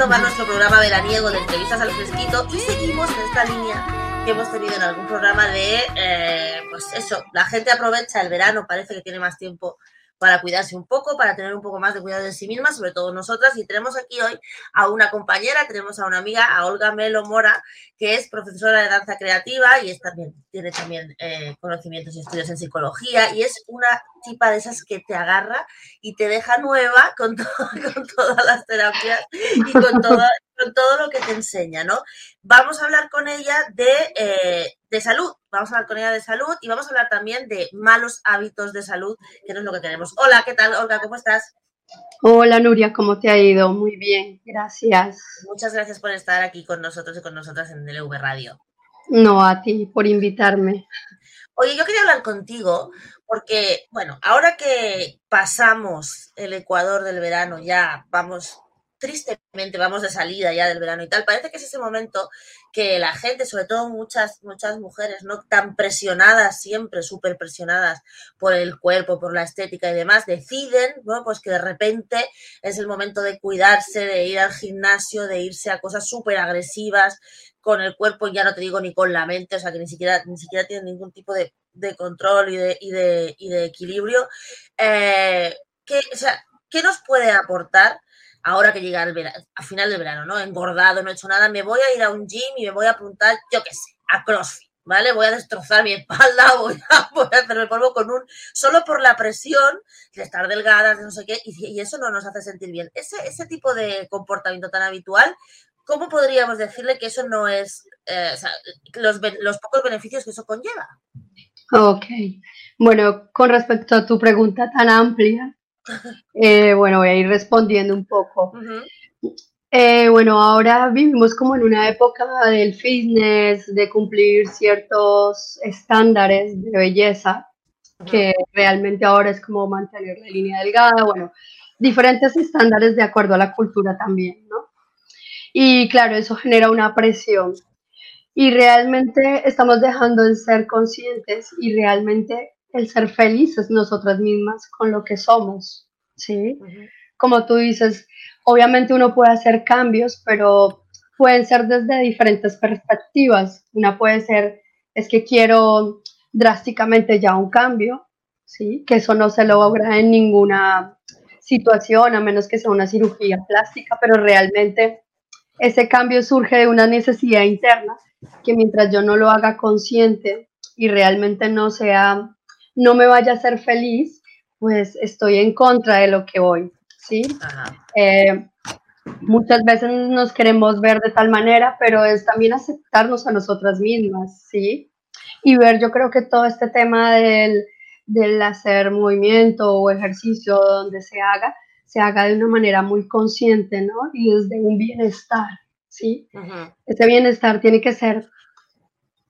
retomar nuestro programa veraniego de entrevistas al fresquito y seguimos en esta línea que hemos tenido en algún programa de, eh, pues eso, la gente aprovecha el verano, parece que tiene más tiempo para cuidarse un poco, para tener un poco más de cuidado de sí misma, sobre todo nosotras. Y tenemos aquí hoy a una compañera, tenemos a una amiga, a Olga Melo Mora, que es profesora de danza creativa y es también, tiene también eh, conocimientos y estudios en psicología y es una tipa de esas que te agarra y te deja nueva con, con todas las terapias y con todo, con todo lo que te enseña, ¿no? Vamos a hablar con ella de, eh, de salud, vamos a hablar con ella de salud y vamos a hablar también de malos hábitos de salud, que no es lo que queremos. Hola, ¿qué tal, Olga? ¿Cómo estás? Hola, Nuria, ¿cómo te ha ido? Muy bien, gracias. Muchas gracias por estar aquí con nosotros y con nosotras en DLV Radio. No, a ti, por invitarme. Oye, yo quería hablar contigo porque, bueno, ahora que pasamos el Ecuador del verano, ya vamos tristemente vamos de salida ya del verano y tal, parece que es ese momento que la gente, sobre todo muchas, muchas mujeres, ¿no? Tan presionadas siempre, súper presionadas por el cuerpo, por la estética y demás, deciden, ¿no? Pues que de repente es el momento de cuidarse, de ir al gimnasio, de irse a cosas súper agresivas con el cuerpo, ya no te digo ni con la mente, o sea, que ni siquiera, ni siquiera tienen ningún tipo de, de control y de, y de, y de equilibrio. Eh, ¿qué, o sea, ¿Qué nos puede aportar ahora que llega el verano, a final del verano, ¿no? Engordado, no he hecho nada, me voy a ir a un gym y me voy a apuntar, yo qué sé, a CrossFit, ¿vale? Voy a destrozar mi espalda, voy a, voy a hacerme polvo con un, solo por la presión de estar delgadas, de no sé qué, y, eso no nos hace sentir bien. Ese, ese tipo de comportamiento tan habitual, ¿cómo podríamos decirle que eso no es, eh, los, los pocos beneficios que eso conlleva? Ok. Bueno, con respecto a tu pregunta tan amplia, eh, bueno, voy a ir respondiendo un poco. Uh -huh. eh, bueno, ahora vivimos como en una época del fitness, de cumplir ciertos estándares de belleza, uh -huh. que realmente ahora es como mantener la línea delgada, bueno, diferentes estándares de acuerdo a la cultura también, ¿no? Y claro, eso genera una presión. Y realmente estamos dejando de ser conscientes y realmente el ser felices nosotras mismas con lo que somos, ¿sí? Uh -huh. Como tú dices, obviamente uno puede hacer cambios, pero pueden ser desde diferentes perspectivas. Una puede ser, es que quiero drásticamente ya un cambio, ¿sí? Que eso no se logra en ninguna situación, a menos que sea una cirugía plástica, pero realmente ese cambio surge de una necesidad interna que mientras yo no lo haga consciente y realmente no sea no me vaya a hacer feliz, pues estoy en contra de lo que voy, ¿sí? Eh, muchas veces nos queremos ver de tal manera, pero es también aceptarnos a nosotras mismas, ¿sí? Y ver, yo creo que todo este tema del, del hacer movimiento o ejercicio donde se haga, se haga de una manera muy consciente, ¿no? Y desde un bienestar, ¿sí? Uh -huh. Ese bienestar tiene que ser,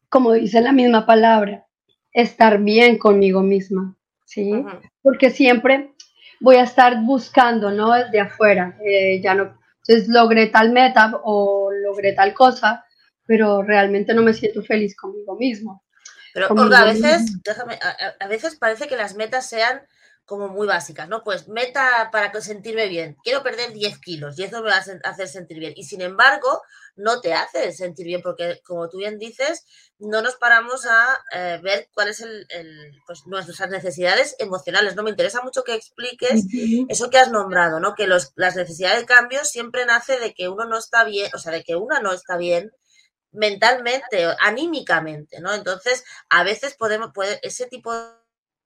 como dice la misma palabra, estar bien conmigo misma, ¿sí? Porque siempre voy a estar buscando, ¿no? Desde afuera, eh, ya no, entonces logré tal meta o logré tal cosa, pero realmente no me siento feliz conmigo mismo. Pero, Olga, a veces, déjame, a, a veces parece que las metas sean como muy básicas, ¿no? Pues meta para sentirme bien. Quiero perder 10 kilos y eso me va a hacer sentir bien. Y sin embargo, no te hace sentir bien porque, como tú bien dices, no nos paramos a eh, ver cuáles el, el, pues, nuestras necesidades emocionales. No me interesa mucho que expliques eso que has nombrado, ¿no? Que los, las necesidades de cambio siempre nace de que uno no está bien, o sea, de que una no está bien mentalmente, anímicamente, ¿no? Entonces, a veces podemos, puede, ese tipo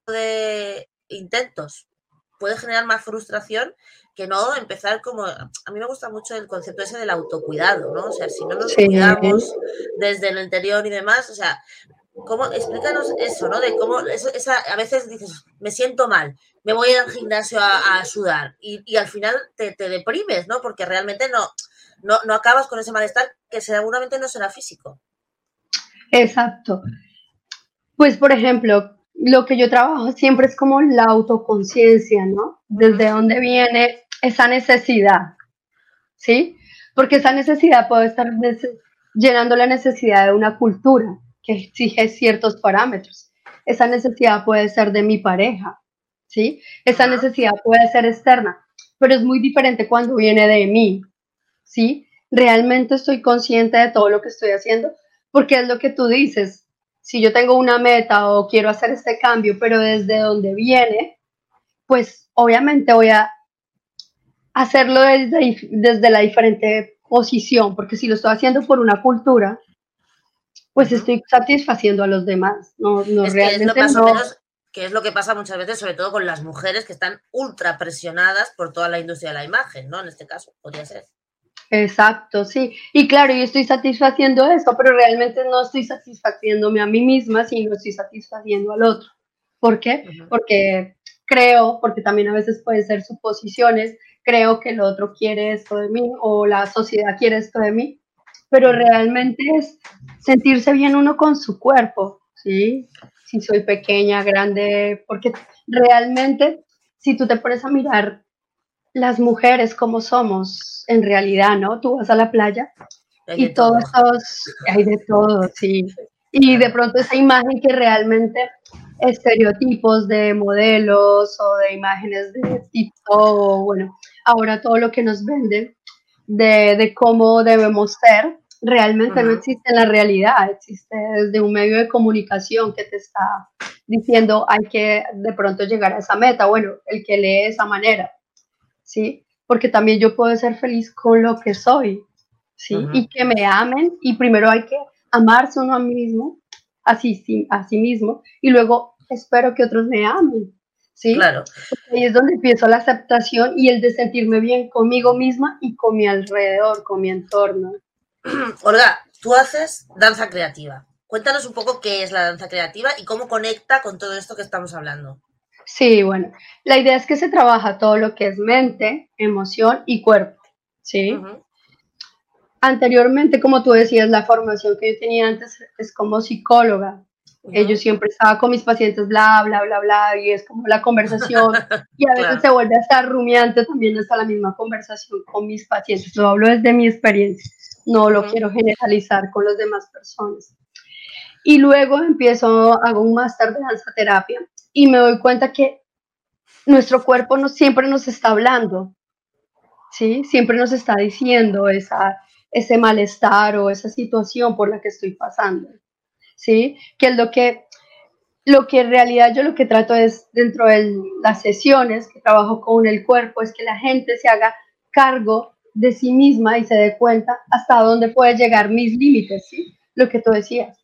de intentos puede generar más frustración que no empezar como a mí me gusta mucho el concepto ese del autocuidado, ¿no? O sea, si no nos sí. cuidamos desde el interior y demás, o sea, cómo explícanos eso, ¿no? De cómo eso, esa, a veces dices, me siento mal, me voy al gimnasio a, a sudar y, y, al final te, te, deprimes, ¿no? Porque realmente no, no, no acabas con ese malestar que seguramente no será físico. Exacto. Pues, por ejemplo, lo que yo trabajo siempre es como la autoconciencia, ¿no? Desde dónde viene esa necesidad, ¿sí? Porque esa necesidad puede estar llenando la necesidad de una cultura que exige ciertos parámetros. Esa necesidad puede ser de mi pareja, ¿sí? Esa necesidad puede ser externa, pero es muy diferente cuando viene de mí, ¿sí? Realmente estoy consciente de todo lo que estoy haciendo, porque es lo que tú dices, si yo tengo una meta o quiero hacer este cambio, pero desde donde viene, pues obviamente voy a hacerlo desde, desde la diferente posición, porque si lo estoy haciendo por una cultura, pues estoy satisfaciendo a los demás. No, no realmente que es lo que pasa muchas veces, sobre todo con las mujeres que están ultra presionadas por toda la industria de la imagen, ¿no? En este caso, podría ser. Exacto, sí. Y claro, yo estoy satisfaciendo eso, pero realmente no estoy satisfaciéndome a mí misma, sino estoy satisfaciendo al otro. ¿Por qué? Porque creo, porque también a veces pueden ser suposiciones, creo que el otro quiere esto de mí o la sociedad quiere esto de mí, pero realmente es sentirse bien uno con su cuerpo, ¿sí? Si soy pequeña, grande, porque realmente si tú te pones a mirar las mujeres como somos en realidad, ¿no? Tú vas a la playa y todos hay de todo, sí. Y de pronto esa imagen que realmente estereotipos de modelos o de imágenes de TikTok bueno, ahora todo lo que nos venden de, de cómo debemos ser, realmente no existe en la realidad, existe desde un medio de comunicación que te está diciendo hay que de pronto llegar a esa meta, bueno, el que lee esa manera, ¿sí? Porque también yo puedo ser feliz con lo que soy, ¿sí? Y que me amen y primero hay que amarse uno a mí mismo, así, a sí mismo, y luego espero que otros me amen, ¿sí? Claro. ahí es donde empiezo la aceptación y el de sentirme bien conmigo misma y con mi alrededor, con mi entorno. Olga, tú haces danza creativa. Cuéntanos un poco qué es la danza creativa y cómo conecta con todo esto que estamos hablando. Sí, bueno, la idea es que se trabaja todo lo que es mente, emoción y cuerpo, ¿sí? Anteriormente, como tú decías, la formación que yo tenía antes es como psicóloga. Yo siempre estaba con mis pacientes, bla, bla, bla, bla, y es como la conversación, y a veces se vuelve a estar rumiante también hasta la misma conversación con mis pacientes. Lo hablo desde mi experiencia no lo quiero generalizar con las demás personas. Y luego empiezo, hago un máster de danza terapia y me doy cuenta que nuestro cuerpo no, siempre nos está hablando, ¿sí? Siempre nos está diciendo esa, ese malestar o esa situación por la que estoy pasando, ¿sí? Que es lo que, lo que en realidad yo lo que trato es, dentro de las sesiones que trabajo con el cuerpo, es que la gente se haga cargo de sí misma y se dé cuenta hasta dónde puede llegar mis límites, ¿sí? Lo que tú decías.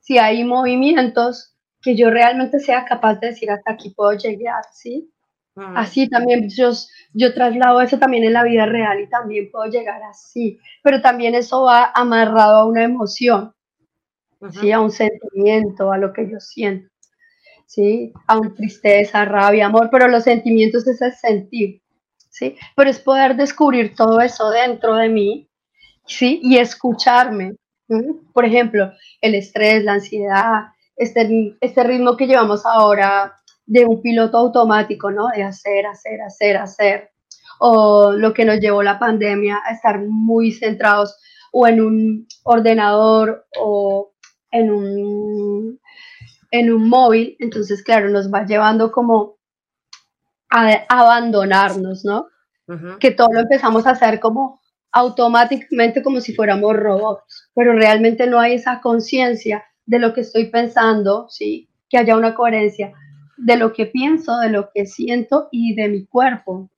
Si hay movimientos que yo realmente sea capaz de decir hasta aquí puedo llegar, ¿sí? Mm. Así también yo, yo traslado eso también en la vida real y también puedo llegar así, pero también eso va amarrado a una emoción, ¿sí? A un sentimiento, a lo que yo siento, ¿sí? A un tristeza, rabia, amor, pero los sentimientos es el sentir, ¿sí? Pero es poder descubrir todo eso dentro de mí, ¿sí? Y escucharme. Por ejemplo, el estrés, la ansiedad, este, este ritmo que llevamos ahora de un piloto automático, ¿no? De hacer, hacer, hacer, hacer. O lo que nos llevó la pandemia a estar muy centrados o en un ordenador o en un, en un móvil. Entonces, claro, nos va llevando como a abandonarnos, ¿no? Que todo lo empezamos a hacer como automáticamente como si fuéramos robots, pero realmente no hay esa conciencia de lo que estoy pensando, ¿sí? Que haya una coherencia de lo que pienso, de lo que siento y de mi cuerpo.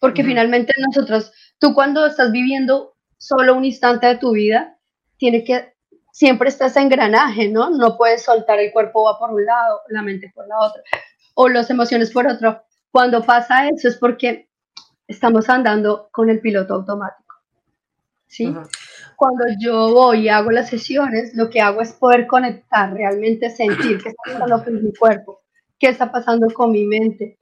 Porque finalmente nosotros, tú cuando estás viviendo solo un instante de tu vida, tiene que, siempre estás en engranaje, ¿no? No puedes soltar el cuerpo va por un lado, la mente por la otra, o las emociones por otro. Cuando pasa eso es porque estamos andando con el piloto automático. ¿sí? Cuando yo voy y hago las sesiones, lo que hago es poder conectar, realmente sentir qué está pasando con mi cuerpo, qué está pasando con mi mente,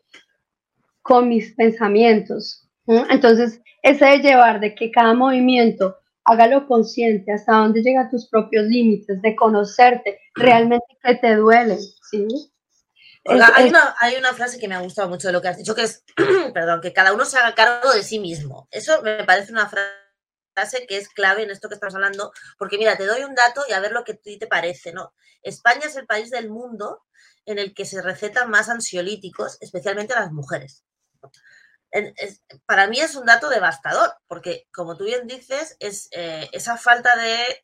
con mis pensamientos. Entonces, ese de llevar de que cada movimiento hágalo consciente, hasta dónde llegan tus propios límites, de conocerte, realmente que te duele, ¿sí? hay, una, hay una frase que me ha gustado mucho de lo que has dicho, que es, perdón, que cada uno se haga cargo de sí mismo. Eso me parece una frase que es clave en esto que estamos hablando, porque mira, te doy un dato y a ver lo que a ti te parece, ¿no? España es el país del mundo en el que se recetan más ansiolíticos, especialmente a las mujeres para mí es un dato devastador, porque como tú bien dices, es eh, esa falta de,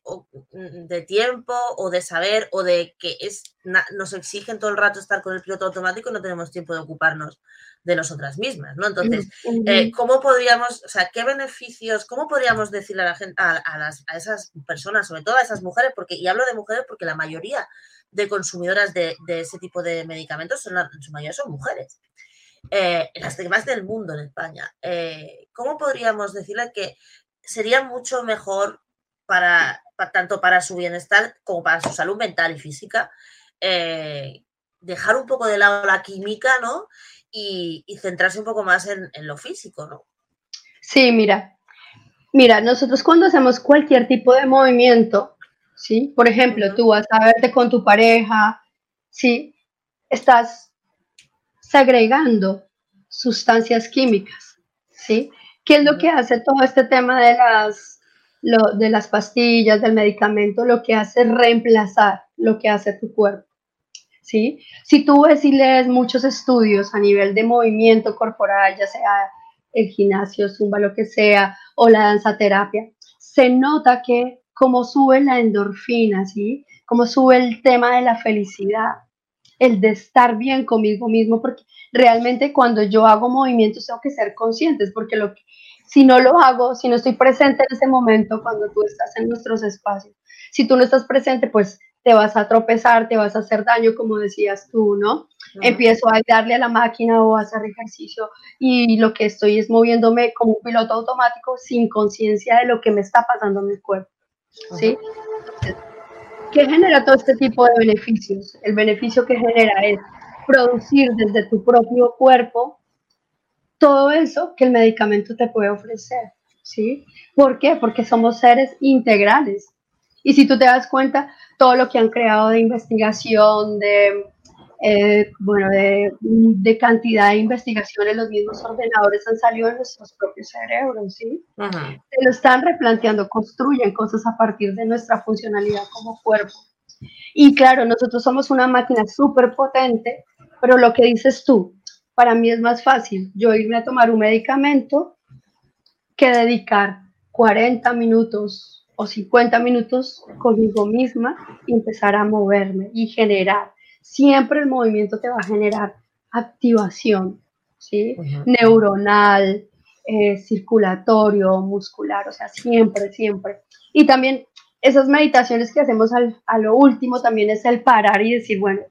mm, de, tiempo o de saber o de que es, nos exigen todo el rato estar con el piloto automático y no tenemos tiempo de ocuparnos de nosotras mismas, ¿no? Entonces, eh, ¿cómo podríamos, o sea, qué beneficios, cómo podríamos decirle a la gente, a, las, a, esas personas, sobre todo a esas mujeres, porque, y hablo de mujeres porque la mayoría de consumidoras de, de ese tipo de medicamentos son, en su mayoría son mujeres eh, las demás del mundo en España. Eh, ¿Cómo podríamos decirle que sería mucho mejor para, tanto para su bienestar como para su salud mental y física eh, dejar un poco de lado la química, ¿no? Y, centrarse un poco más en, lo físico, ¿no? Sí, mira, mira, nosotros cuando hacemos cualquier tipo de movimiento, ¿sí? Por ejemplo, tú vas a verte con tu pareja, ¿sí? Estás segregando sustancias químicas, ¿sí? ¿Qué es lo que hace todo este tema de las, de las pastillas, del medicamento? Lo que hace es reemplazar lo que hace tu cuerpo, ¿sí? Si tú ves y lees muchos estudios a nivel de movimiento corporal, ya sea el gimnasio, zumba, lo que sea, o la danza terapia, se nota que como sube la endorfina, ¿sí? Como sube el tema de la felicidad, el de estar bien conmigo mismo, porque realmente cuando yo hago movimientos tengo que ser conscientes, porque lo que, si no lo hago, si no estoy presente en ese momento, cuando tú estás en nuestros espacios, si tú no estás presente, pues te vas a tropezar, te vas a hacer daño, como decías tú, ¿no? Empiezo a darle a la máquina o a hacer ejercicio y lo que estoy es moviéndome como un piloto automático sin conciencia de lo que me está pasando en mi cuerpo, ¿sí? ¿Qué genera todo este tipo de beneficios? El beneficio que genera es producir desde tu propio cuerpo todo eso que el medicamento te puede ofrecer, ¿sí? ¿Por qué? Porque somos seres integrales. Y si tú te das cuenta, todo lo que han creado de investigación, de eh, bueno, de, de, cantidad de investigaciones, los mismos ordenadores han salido de nuestros propios cerebros, ¿sí? Se lo están replanteando, construyen cosas a partir de nuestra funcionalidad como cuerpo. Y claro, nosotros somos una máquina súper potente, pero lo que dices tú, para mí es más fácil yo irme a tomar un medicamento que dedicar 40 minutos o 50 minutos conmigo misma y empezar a moverme y generar siempre el movimiento te va a generar activación, ¿sí? Neuronal, eh, circulatorio, muscular, o sea, siempre, siempre. Y también esas meditaciones que hacemos a lo último también es el parar y decir, bueno,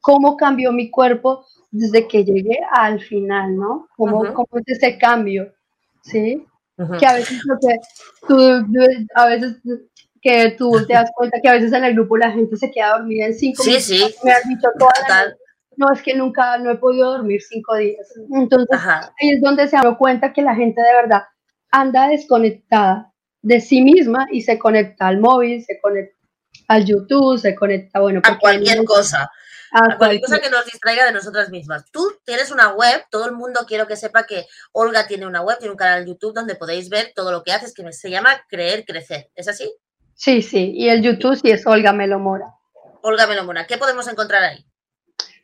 ¿cómo cambió mi cuerpo desde que llegué al final, ¿no? ¿Cómo, es ese cambio? ¿Sí? Que a veces tú, a veces que tú te das cuenta que a veces en el grupo la gente se queda dormida en cinco sí, Sí, Me has dicho toda no, es que nunca, no he podido dormir cinco días. Entonces, ahí es donde se da cuenta que la gente de verdad anda desconectada de sí misma y se conecta al móvil, se conecta al YouTube, se conecta, bueno, a cualquier cosa. A, cualquier cosa que nos distraiga de nosotras mismas. Tú tienes una web, todo el mundo quiero que sepa que Olga tiene una web, tiene un canal de YouTube donde podéis ver todo lo que haces, que se llama Creer Crecer. ¿Es así? Sí, sí, y el YouTube sí es Olga Melomora. Olga Melomora, ¿qué podemos encontrar ahí?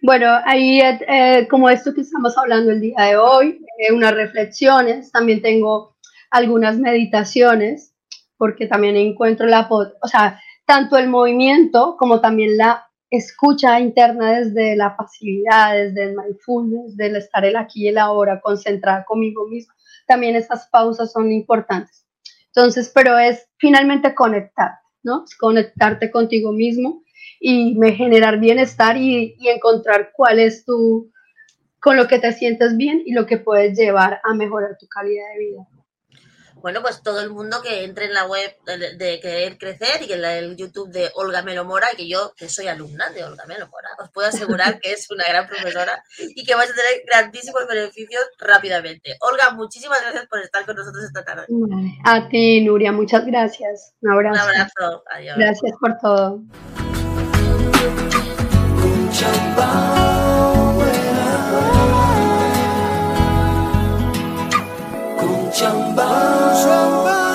Bueno, ahí eh, como esto que estamos hablando el día de hoy, eh, unas reflexiones, también tengo algunas meditaciones, porque también encuentro la, o sea, tanto el movimiento como también la escucha interna desde la pasividad, desde el mindfulness, del estar el aquí y el ahora, concentrada conmigo mismo. También esas pausas son importantes. Entonces, pero es finalmente conectar, ¿no? Es conectarte contigo mismo y me generar bienestar y, y encontrar cuál es tu, con lo que te sientes bien y lo que puedes llevar a mejorar tu calidad de vida bueno, pues todo el mundo que entre en la web de, Querer Crecer y en el YouTube de Olga Melomora, que yo, que soy alumna de Olga Melomora, os puedo asegurar que es una gran profesora y que vais a tener grandísimos beneficios rápidamente. Olga, muchísimas gracias por estar con nosotros esta tarde. A ti, Nuria, muchas gracias. Un abrazo. Un abrazo. Adiós. Gracias por todo. 伤疤